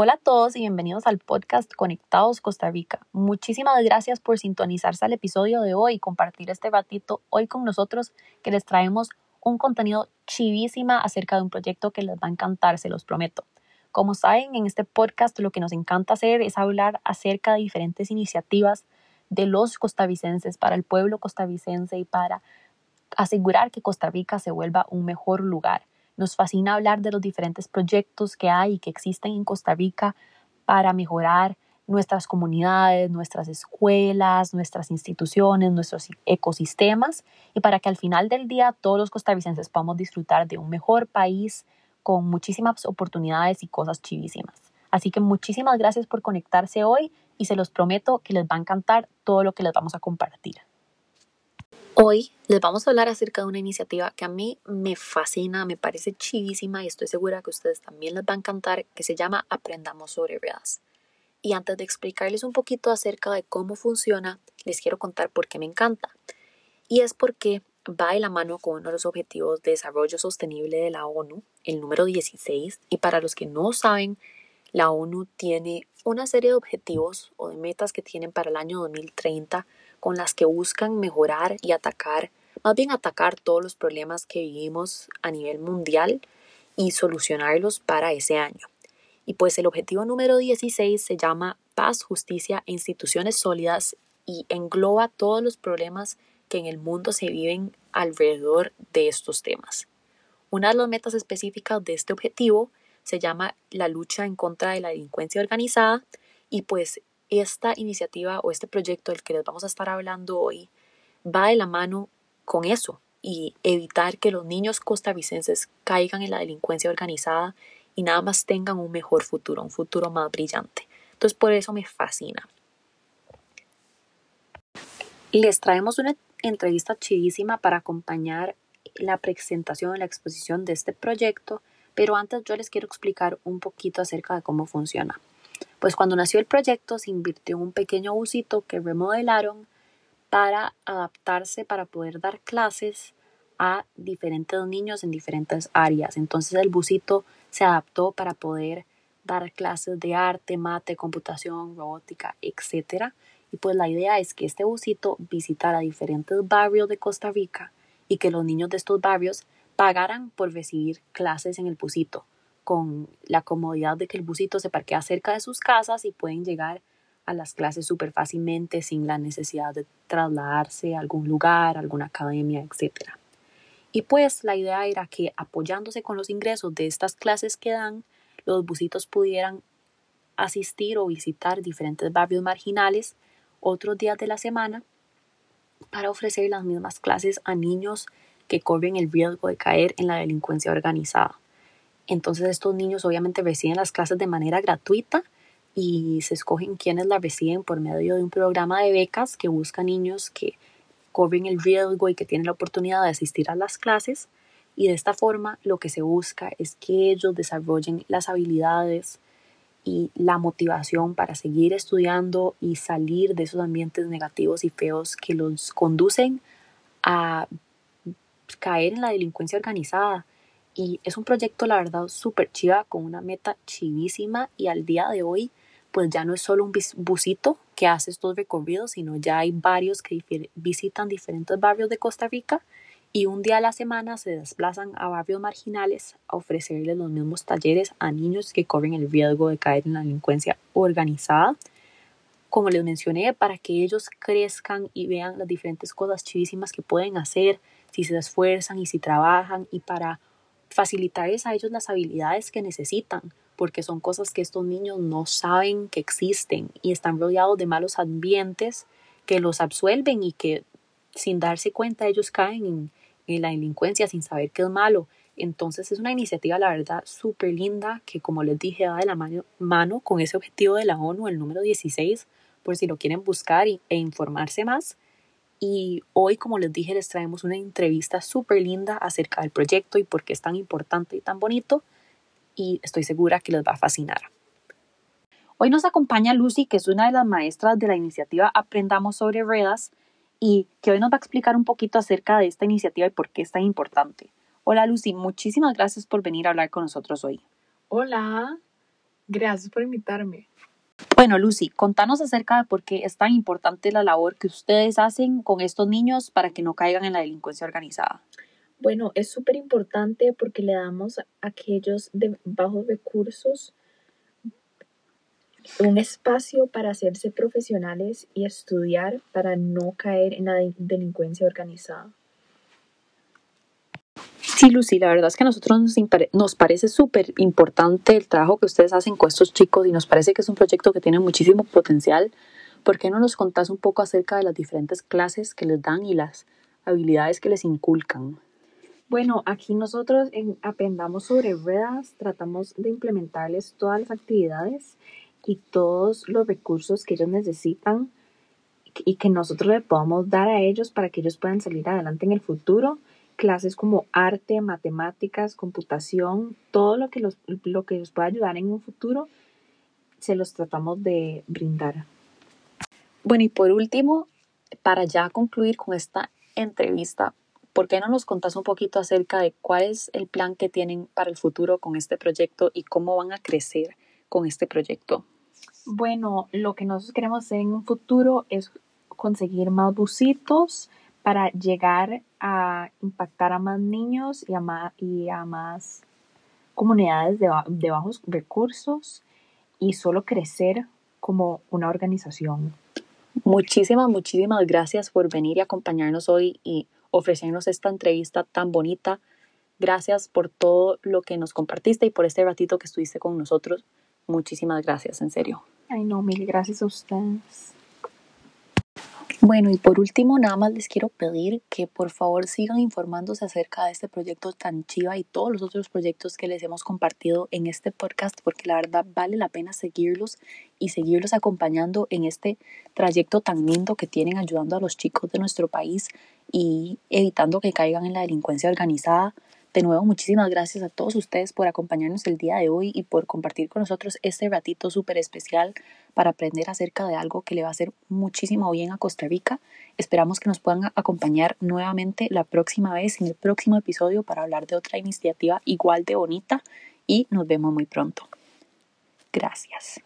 Hola a todos y bienvenidos al podcast Conectados Costa Rica. Muchísimas gracias por sintonizarse al episodio de hoy y compartir este ratito hoy con nosotros que les traemos un contenido chivísima acerca de un proyecto que les va a encantar, se los prometo. Como saben, en este podcast lo que nos encanta hacer es hablar acerca de diferentes iniciativas de los costarricenses para el pueblo costarricense y para asegurar que Costa Rica se vuelva un mejor lugar. Nos fascina hablar de los diferentes proyectos que hay y que existen en Costa Rica para mejorar nuestras comunidades, nuestras escuelas, nuestras instituciones, nuestros ecosistemas y para que al final del día todos los costarricenses podamos disfrutar de un mejor país con muchísimas oportunidades y cosas chivísimas. Así que muchísimas gracias por conectarse hoy y se los prometo que les va a encantar todo lo que les vamos a compartir. Hoy les vamos a hablar acerca de una iniciativa que a mí me fascina, me parece chivísima y estoy segura que a ustedes también les va a encantar, que se llama Aprendamos sobre Ruedas. Y antes de explicarles un poquito acerca de cómo funciona, les quiero contar por qué me encanta. Y es porque va de la mano con uno de los objetivos de desarrollo sostenible de la ONU, el número 16. Y para los que no saben, la ONU tiene una serie de objetivos o de metas que tienen para el año 2030 con las que buscan mejorar y atacar, más bien atacar todos los problemas que vivimos a nivel mundial y solucionarlos para ese año. Y pues el objetivo número 16 se llama paz, justicia e instituciones sólidas y engloba todos los problemas que en el mundo se viven alrededor de estos temas. Una de las metas específicas de este objetivo se llama la lucha en contra de la delincuencia organizada y pues esta iniciativa o este proyecto del que les vamos a estar hablando hoy va de la mano con eso y evitar que los niños costarricenses caigan en la delincuencia organizada y nada más tengan un mejor futuro, un futuro más brillante. Entonces por eso me fascina. Les traemos una entrevista chidísima para acompañar la presentación, la exposición de este proyecto, pero antes yo les quiero explicar un poquito acerca de cómo funciona. Pues cuando nació el proyecto se invirtió en un pequeño busito que remodelaron para adaptarse, para poder dar clases a diferentes niños en diferentes áreas. Entonces el busito se adaptó para poder dar clases de arte, mate, computación, robótica, etc. Y pues la idea es que este busito visitara diferentes barrios de Costa Rica y que los niños de estos barrios pagaran por recibir clases en el busito con la comodidad de que el busito se parquea cerca de sus casas y pueden llegar a las clases súper fácilmente sin la necesidad de trasladarse a algún lugar, alguna academia, etc. Y pues la idea era que apoyándose con los ingresos de estas clases que dan, los busitos pudieran asistir o visitar diferentes barrios marginales otros días de la semana para ofrecer las mismas clases a niños que corren el riesgo de caer en la delincuencia organizada. Entonces estos niños obviamente reciben las clases de manera gratuita y se escogen quienes las reciben por medio de un programa de becas que busca niños que corren el riesgo y que tienen la oportunidad de asistir a las clases. Y de esta forma lo que se busca es que ellos desarrollen las habilidades y la motivación para seguir estudiando y salir de esos ambientes negativos y feos que los conducen a caer en la delincuencia organizada y es un proyecto, la verdad, súper chiva, con una meta chivísima y al día de hoy, pues ya no es solo un busito que hace estos recorridos, sino ya hay varios que visitan diferentes barrios de Costa Rica y un día a la semana se desplazan a barrios marginales a ofrecerles los mismos talleres a niños que corren el riesgo de caer en la delincuencia organizada. Como les mencioné, para que ellos crezcan y vean las diferentes cosas chivísimas que pueden hacer si se esfuerzan y si trabajan y para facilitarles a ellos las habilidades que necesitan, porque son cosas que estos niños no saben que existen y están rodeados de malos ambientes que los absuelven y que sin darse cuenta ellos caen en, la delincuencia sin saber qué es malo. Entonces es una iniciativa, la verdad, súper linda que, como les dije, va de la mano, mano, con ese objetivo de la ONU, el número 16, por si lo quieren buscar e informarse más. Y hoy, como les dije, les traemos una entrevista súper linda acerca del proyecto y por qué es tan importante y tan bonito. Y estoy segura que les va a fascinar. Hoy nos acompaña Lucy, que es una de las maestras de la iniciativa Aprendamos sobre Ruedas y que hoy nos va a explicar un poquito acerca de esta iniciativa y por qué es tan importante. Hola Lucy, muchísimas gracias por venir a hablar con nosotros hoy. Hola, Gracias por invitarme. Bueno, Lucy, contanos acerca de por qué es tan importante la labor que ustedes hacen con estos niños para que no caigan en la delincuencia organizada. Bueno, es súper importante porque le damos a aquellos de bajos recursos un espacio para hacerse profesionales y estudiar para no caer en la delincuencia organizada. Sí, Lucy, la verdad es que a nosotros nos, parece súper importante el trabajo que ustedes hacen con estos chicos y nos parece que es un proyecto que tiene muchísimo potencial. ¿Por qué no nos contás un poco acerca de las diferentes clases que les dan y las habilidades que les inculcan? Bueno, aquí nosotros en Aprendamos sobre Ruedas tratamos de implementarles todas las actividades y todos los recursos que ellos necesitan y que nosotros le podamos dar a ellos para que ellos puedan salir adelante en el futuro. Clases como arte, matemáticas, computación, todo lo que, los, lo que les pueda ayudar en un futuro, se los tratamos de brindar. Bueno, y por último, para ya concluir con esta entrevista, ¿por qué no nos contás un poquito acerca de cuál es el plan que tienen para el futuro con este proyecto y cómo van a crecer con este proyecto? Bueno, lo que nosotros queremos hacer en un futuro es conseguir más busitos para llegar a impactar a más niños y a más, y a más comunidades de, de bajos recursos y solo crecer como una organización. Muchísimas, muchísimas gracias por venir y acompañarnos hoy y ofrecernos esta entrevista tan bonita. Gracias por todo lo que nos compartiste y por este ratito que estuviste con nosotros. Muchísimas gracias, en serio. Ay, no, mil gracias a ustedes. Bueno, y por último, nada más les quiero pedir que por favor sigan informándose acerca de este proyecto tan chiva y todos los otros proyectos que les hemos compartido en este podcast, porque la verdad vale la pena seguirlos y seguirlos acompañando en este trayecto tan lindo que tienen ayudando a los chicos de nuestro país y evitando que caigan en la delincuencia organizada. De nuevo, muchísimas gracias a todos ustedes por acompañarnos el día de hoy y por compartir con nosotros este ratito súper especial para aprender acerca de algo que le va a hacer muchísimo bien a Costa Rica. Esperamos que nos puedan acompañar nuevamente la próxima vez en el próximo episodio para hablar de otra iniciativa igual de bonita y nos vemos muy pronto. Gracias.